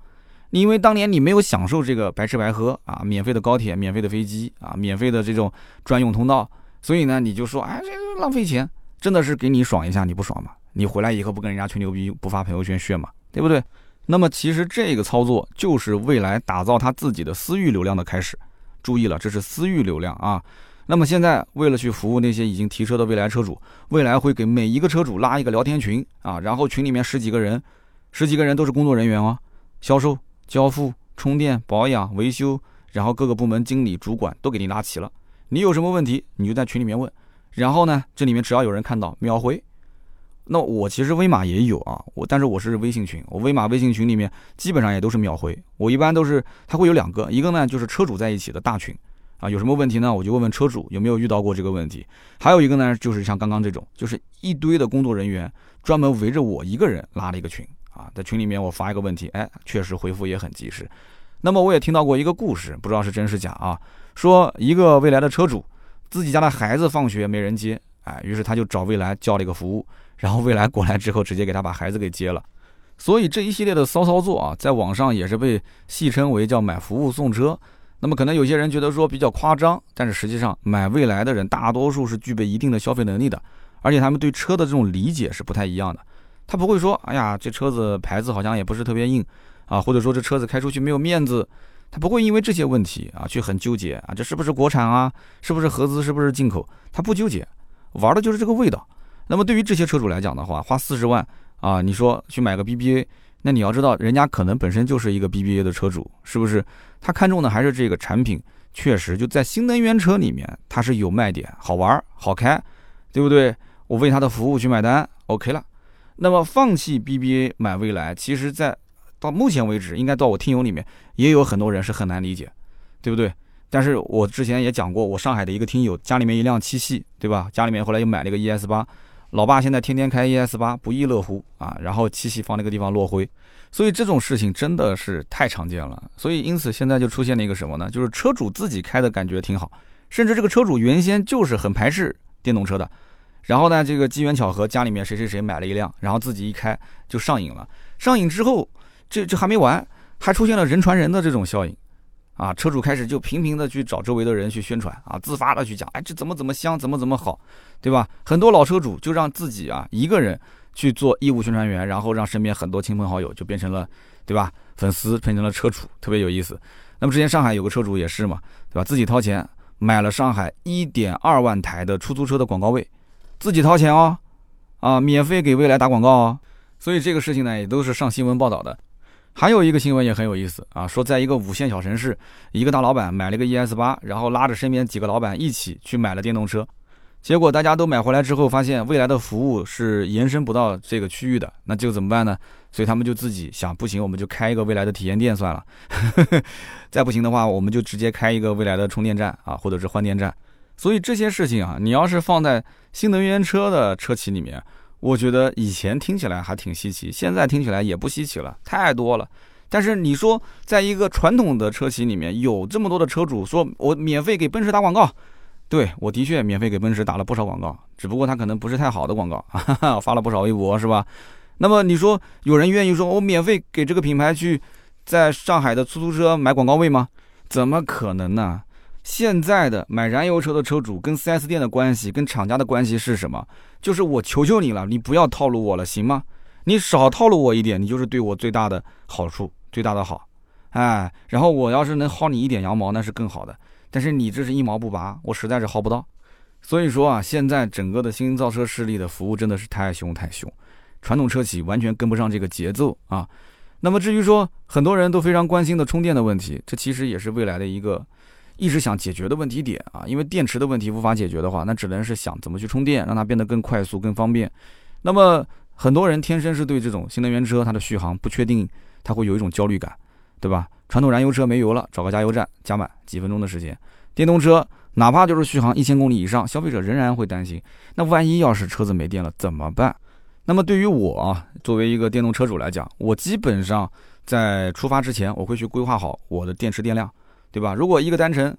你因为当年你没有享受这个白吃白喝啊，免费的高铁、免费的飞机啊、免费的这种专用通道，所以呢，你就说哎，这浪费钱，真的是给你爽一下，你不爽吗？你回来以后不跟人家吹牛逼，不发朋友圈炫吗？对不对？那么其实这个操作就是未来打造他自己的私域流量的开始。注意了，这是私域流量啊。那么现在，为了去服务那些已经提车的未来车主，未来会给每一个车主拉一个聊天群啊，然后群里面十几个人，十几个人都是工作人员哦，销售、交付、充电、保养、维修，然后各个部门经理、主管都给你拉齐了。你有什么问题，你就在群里面问，然后呢，这里面只要有人看到秒回。那我其实威马也有啊，我但是我是微信群，我威马微信群里面基本上也都是秒回。我一般都是它会有两个，一个呢就是车主在一起的大群。啊，有什么问题呢？我就问问车主有没有遇到过这个问题。还有一个呢，就是像刚刚这种，就是一堆的工作人员专门围着我一个人拉了一个群啊，在群里面我发一个问题，哎，确实回复也很及时。那么我也听到过一个故事，不知道是真是假啊，说一个未来的车主自己家的孩子放学没人接，哎，于是他就找未来叫了一个服务，然后未来过来之后直接给他把孩子给接了。所以这一系列的骚操作啊，在网上也是被戏称为叫买服务送车。那么可能有些人觉得说比较夸张，但是实际上买未来的人大多数是具备一定的消费能力的，而且他们对车的这种理解是不太一样的。他不会说，哎呀，这车子牌子好像也不是特别硬啊，或者说这车子开出去没有面子，他不会因为这些问题啊去很纠结啊，这是不是国产啊，是不是合资，是不是进口，他不纠结，玩的就是这个味道。那么对于这些车主来讲的话，花四十万啊，你说去买个 BBA。那你要知道，人家可能本身就是一个 BBA 的车主，是不是？他看中的还是这个产品，确实就在新能源车里面，它是有卖点，好玩好开，对不对？我为他的服务去买单，OK 了。那么放弃 BBA 买蔚来，其实，在到目前为止，应该到我听友里面也有很多人是很难理解，对不对？但是我之前也讲过，我上海的一个听友家里面一辆七系，对吧？家里面后来又买了一个 ES 八。老爸现在天天开 ES 八，不亦乐乎啊！然后七夕放那个地方落灰，所以这种事情真的是太常见了。所以因此现在就出现了一个什么呢？就是车主自己开的感觉挺好，甚至这个车主原先就是很排斥电动车的。然后呢，这个机缘巧合，家里面谁谁谁买了一辆，然后自己一开就上瘾了。上瘾之后，这这还没完，还出现了人传人的这种效应。啊，车主开始就频频的去找周围的人去宣传啊，自发的去讲，哎，这怎么怎么香，怎么怎么好，对吧？很多老车主就让自己啊一个人去做义务宣传员，然后让身边很多亲朋好友就变成了，对吧？粉丝变成了车主，特别有意思。那么之前上海有个车主也是嘛，对吧？自己掏钱买了上海一点二万台的出租车的广告位，自己掏钱哦，啊，免费给未来打广告哦。所以这个事情呢，也都是上新闻报道的。还有一个新闻也很有意思啊，说在一个五线小城市，一个大老板买了个 ES 八，然后拉着身边几个老板一起去买了电动车，结果大家都买回来之后，发现未来的服务是延伸不到这个区域的，那就怎么办呢？所以他们就自己想，不行，我们就开一个未来的体验店算了，再不行的话，我们就直接开一个未来的充电站啊，或者是换电站。所以这些事情啊，你要是放在新能源车的车企里面。我觉得以前听起来还挺稀奇，现在听起来也不稀奇了，太多了。但是你说，在一个传统的车企里面有这么多的车主说，我免费给奔驰打广告，对我的确免费给奔驰打了不少广告，只不过他可能不是太好的广告，发了不少微博，是吧？那么你说有人愿意说我免费给这个品牌去在上海的出租车买广告位吗？怎么可能呢？现在的买燃油车的车主跟 4S 店的关系，跟厂家的关系是什么？就是我求求你了，你不要套路我了，行吗？你少套路我一点，你就是对我最大的好处，最大的好。哎，然后我要是能薅你一点羊毛，那是更好的。但是你这是一毛不拔，我实在是薅不到。所以说啊，现在整个的新造车势力的服务真的是太凶太凶。传统车企完全跟不上这个节奏啊。那么至于说很多人都非常关心的充电的问题，这其实也是未来的一个一直想解决的问题点啊。因为电池的问题无法解决的话，那只能是想怎么去充电，让它变得更快速、更方便。那么很多人天生是对这种新能源车它的续航不确定，他会有一种焦虑感，对吧？传统燃油车没油了，找个加油站加满，几分钟的时间。电动车哪怕就是续航一千公里以上，消费者仍然会担心，那万一要是车子没电了怎么办？那么对于我啊，作为一个电动车主来讲，我基本上在出发之前，我会去规划好我的电池电量，对吧？如果一个单程，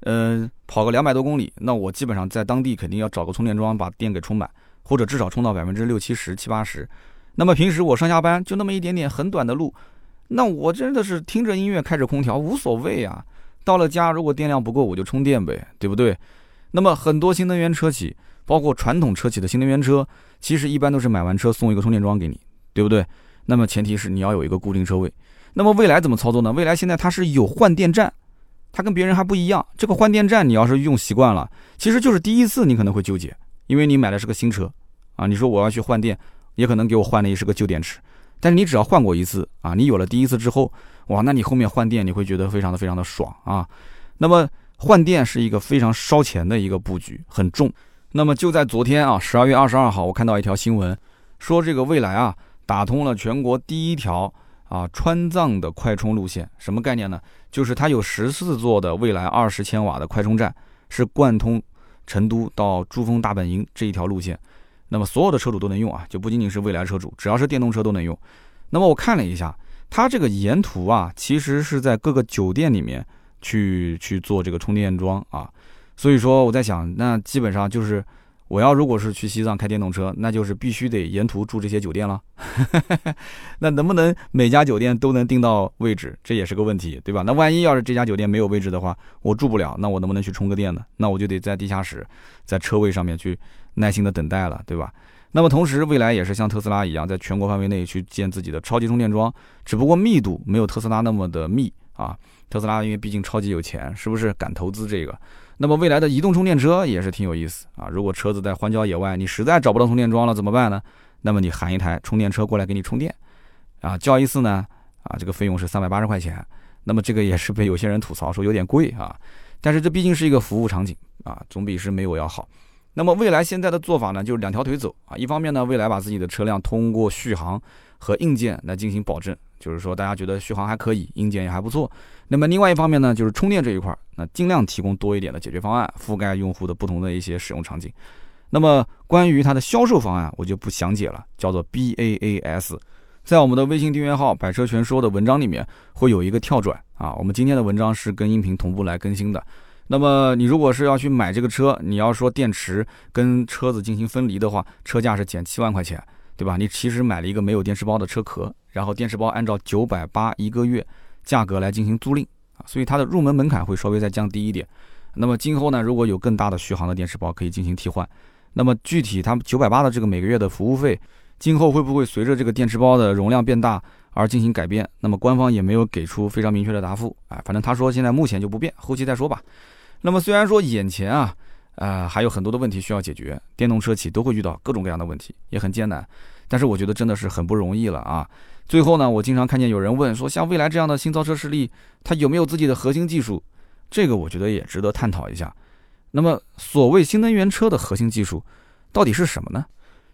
嗯，跑个两百多公里，那我基本上在当地肯定要找个充电桩把电给充满，或者至少充到百分之六七十、七八十。那么平时我上下班就那么一点点很短的路，那我真的是听着音乐开着空调无所谓啊。到了家，如果电量不够，我就充电呗，对不对？那么很多新能源车企，包括传统车企的新能源车，其实一般都是买完车送一个充电桩给你，对不对？那么前提是你要有一个固定车位。那么未来怎么操作呢？未来现在它是有换电站，它跟别人还不一样。这个换电站你要是用习惯了，其实就是第一次你可能会纠结，因为你买的是个新车啊，你说我要去换电，也可能给我换的也是个旧电池。但是你只要换过一次啊，你有了第一次之后。哇，那你后面换电你会觉得非常的非常的爽啊。那么换电是一个非常烧钱的一个布局，很重。那么就在昨天啊，十二月二十二号，我看到一条新闻，说这个蔚来啊打通了全国第一条啊川藏的快充路线。什么概念呢？就是它有十四座的未来二十千瓦的快充站，是贯通成都到珠峰大本营这一条路线。那么所有的车主都能用啊，就不仅仅是蔚来车主，只要是电动车都能用。那么我看了一下。它这个沿途啊，其实是在各个酒店里面去去做这个充电桩啊，所以说我在想，那基本上就是我要如果是去西藏开电动车，那就是必须得沿途住这些酒店了。那能不能每家酒店都能订到位置，这也是个问题，对吧？那万一要是这家酒店没有位置的话，我住不了，那我能不能去充个电呢？那我就得在地下室，在车位上面去耐心的等待了，对吧？那么同时，未来也是像特斯拉一样，在全国范围内去建自己的超级充电桩，只不过密度没有特斯拉那么的密啊。特斯拉因为毕竟超级有钱，是不是敢投资这个？那么未来的移动充电车也是挺有意思啊。如果车子在荒郊野外，你实在找不到充电桩了怎么办呢？那么你喊一台充电车过来给你充电，啊，叫一次呢，啊，这个费用是三百八十块钱。那么这个也是被有些人吐槽说有点贵啊，但是这毕竟是一个服务场景啊，总比是没有要好。那么未来现在的做法呢，就是两条腿走啊。一方面呢，未来把自己的车辆通过续航和硬件来进行保证，就是说大家觉得续航还可以，硬件也还不错。那么另外一方面呢，就是充电这一块儿，那尽量提供多一点的解决方案，覆盖用户的不同的一些使用场景。那么关于它的销售方案，我就不详解了，叫做 BaaS。在我们的微信订阅号“百车全说”的文章里面会有一个跳转啊。我们今天的文章是跟音频同步来更新的。那么你如果是要去买这个车，你要说电池跟车子进行分离的话，车价是减七万块钱，对吧？你其实买了一个没有电池包的车壳，然后电池包按照九百八一个月价格来进行租赁啊，所以它的入门门槛会稍微再降低一点。那么今后呢，如果有更大的续航的电池包可以进行替换，那么具体它九百八的这个每个月的服务费，今后会不会随着这个电池包的容量变大而进行改变？那么官方也没有给出非常明确的答复啊，反正他说现在目前就不变，后期再说吧。那么虽然说眼前啊，啊还有很多的问题需要解决，电动车企都会遇到各种各样的问题，也很艰难，但是我觉得真的是很不容易了啊。最后呢，我经常看见有人问说，像蔚来这样的新造车势力，它有没有自己的核心技术？这个我觉得也值得探讨一下。那么所谓新能源车的核心技术到底是什么呢？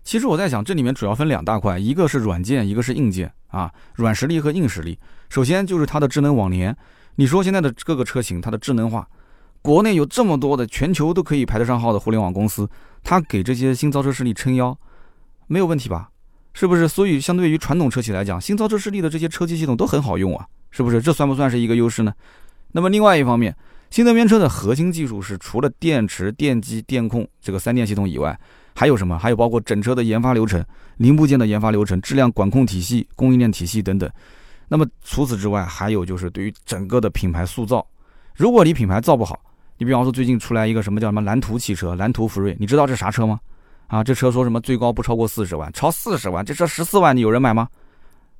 其实我在想，这里面主要分两大块，一个是软件，一个是硬件啊，软实力和硬实力。首先就是它的智能网联，你说现在的各个车型它的智能化。国内有这么多的全球都可以排得上号的互联网公司，它给这些新造车势力撑腰，没有问题吧？是不是？所以相对于传统车企来讲，新造车势力的这些车机系统都很好用啊，是不是？这算不算是一个优势呢？那么另外一方面，新能源车的核心技术是除了电池、电机、电控这个三电系统以外，还有什么？还有包括整车的研发流程、零部件的研发流程、质量管控体系、供应链体系等等。那么除此之外，还有就是对于整个的品牌塑造，如果你品牌造不好，你比方说最近出来一个什么叫什么蓝图汽车，蓝图福瑞，你知道这啥车吗？啊，这车说什么最高不超过四十万，超四十万，这车十四万，你有人买吗？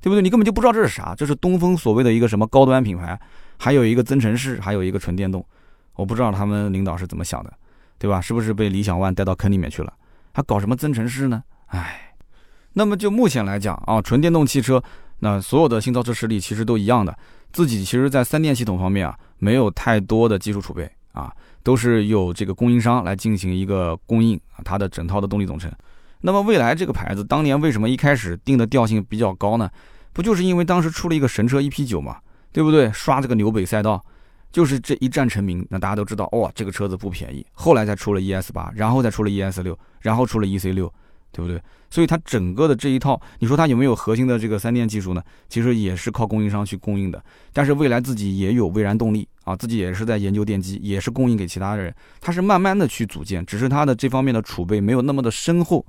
对不对？你根本就不知道这是啥，这是东风所谓的一个什么高端品牌，还有一个增程式，还有一个纯电动，我不知道他们领导是怎么想的，对吧？是不是被理想 ONE 带到坑里面去了？还搞什么增程式呢？唉，那么就目前来讲啊，纯电动汽车，那所有的新造车势力其实都一样的，自己其实在三电系统方面啊，没有太多的技术储备啊，都是由这个供应商来进行一个供应啊，它的整套的动力总成。那么蔚来这个牌子当年为什么一开始定的调性比较高呢？不就是因为当时出了一个神车 EP 九嘛，对不对？刷这个纽北赛道，就是这一战成名，那大家都知道，哇，这个车子不便宜。后来才出了 ES 八，然后再出了 ES 六，然后出了 EC 六，对不对？所以它整个的这一套，你说它有没有核心的这个三电技术呢？其实也是靠供应商去供应的。但是蔚来自己也有蔚然动力啊，自己也是在研究电机，也是供应给其他人，他是慢慢的去组建，只是他的这方面的储备没有那么的深厚。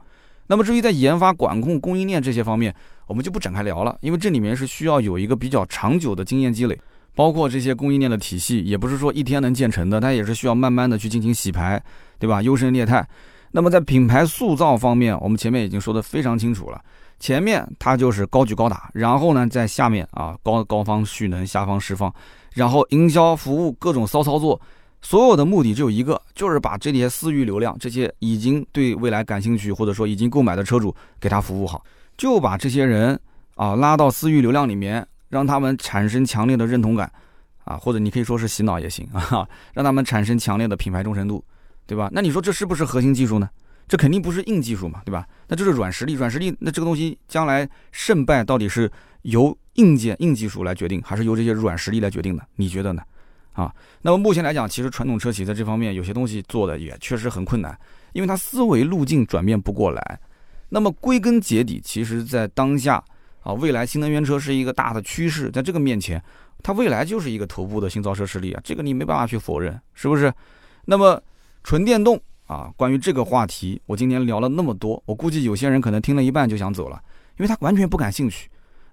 那么至于在研发、管控、供应链这些方面，我们就不展开聊了，因为这里面是需要有一个比较长久的经验积累，包括这些供应链的体系，也不是说一天能建成的，它也是需要慢慢的去进行洗牌，对吧？优胜劣汰。那么在品牌塑造方面，我们前面已经说的非常清楚了，前面它就是高举高打，然后呢在下面啊高高方蓄能，下方释放，然后营销服务各种骚操作。所有的目的只有一个，就是把这些私域流量，这些已经对未来感兴趣或者说已经购买的车主，给他服务好，就把这些人啊拉到私域流量里面，让他们产生强烈的认同感，啊，或者你可以说是洗脑也行 啊，让他们产生强烈的品牌忠诚度，对吧？那你说这是不是核心技术呢？这肯定不是硬技术嘛，对吧？那就是软实力，软实力，那这个东西将来胜败到底是由硬件硬技术来决定，还是由这些软实力来决定的？你觉得呢？啊，那么目前来讲，其实传统车企在这方面有些东西做的也确实很困难，因为它思维路径转变不过来。那么归根结底，其实，在当下啊，未来新能源车是一个大的趋势，在这个面前，它未来就是一个头部的新造车势力啊，这个你没办法去否认，是不是？那么纯电动啊，关于这个话题，我今天聊了那么多，我估计有些人可能听了一半就想走了，因为他完全不感兴趣。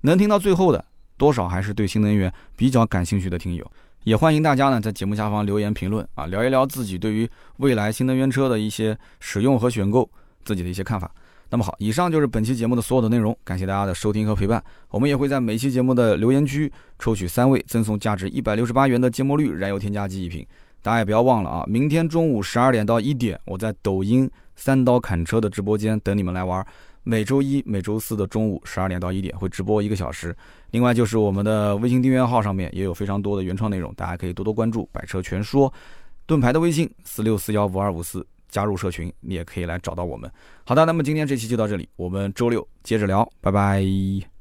能听到最后的，多少还是对新能源比较感兴趣的听友。也欢迎大家呢在节目下方留言评论啊，聊一聊自己对于未来新能源车的一些使用和选购自己的一些看法。那么好，以上就是本期节目的所有的内容，感谢大家的收听和陪伴。我们也会在每期节目的留言区抽取三位，赠送价值一百六十八元的芥末绿燃油添加剂一瓶。大家也不要忘了啊，明天中午十二点到一点，我在抖音三刀砍车的直播间等你们来玩。每周一、每周四的中午十二点到一点会直播一个小时。另外就是我们的微信订阅号上面也有非常多的原创内容，大家可以多多关注“百车全说”。盾牌的微信四六四幺五二五四，加入社群，你也可以来找到我们。好的，那么今天这期就到这里，我们周六接着聊，拜拜。